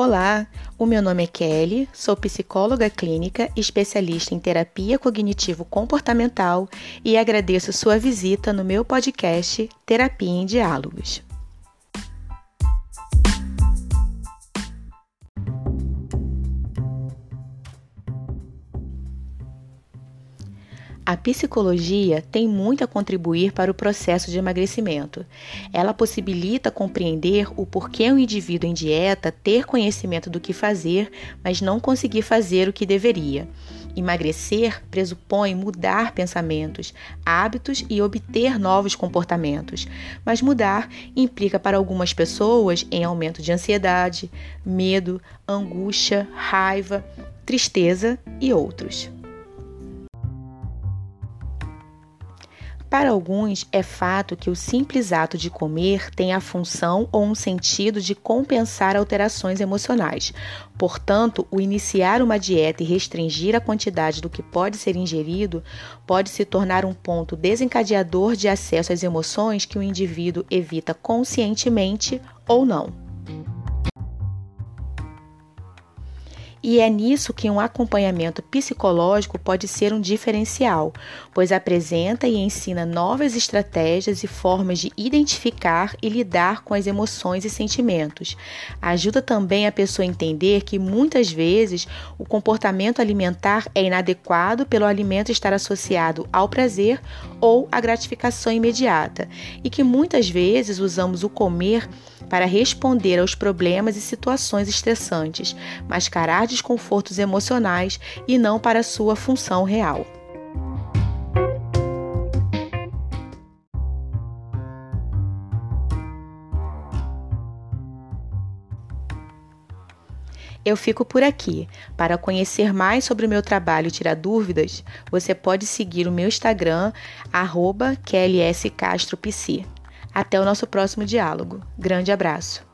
Olá, o meu nome é Kelly, sou psicóloga clínica, especialista em terapia cognitivo-comportamental e agradeço sua visita no meu podcast Terapia em Diálogos. A psicologia tem muito a contribuir para o processo de emagrecimento. Ela possibilita compreender o porquê um indivíduo em dieta ter conhecimento do que fazer, mas não conseguir fazer o que deveria. Emagrecer pressupõe mudar pensamentos, hábitos e obter novos comportamentos, mas mudar implica para algumas pessoas em aumento de ansiedade, medo, angústia, raiva, tristeza e outros. Para alguns, é fato que o simples ato de comer tem a função ou um sentido de compensar alterações emocionais. Portanto, o iniciar uma dieta e restringir a quantidade do que pode ser ingerido pode se tornar um ponto desencadeador de acesso às emoções que o indivíduo evita conscientemente ou não. E é nisso que um acompanhamento psicológico pode ser um diferencial, pois apresenta e ensina novas estratégias e formas de identificar e lidar com as emoções e sentimentos. Ajuda também a pessoa a entender que muitas vezes o comportamento alimentar é inadequado pelo alimento estar associado ao prazer ou à gratificação imediata, e que muitas vezes usamos o comer para responder aos problemas e situações estressantes, mascarar desconfortos emocionais e não para sua função real. Eu fico por aqui. Para conhecer mais sobre o meu trabalho e tirar dúvidas, você pode seguir o meu Instagram, arroba Até o nosso próximo diálogo. Grande abraço!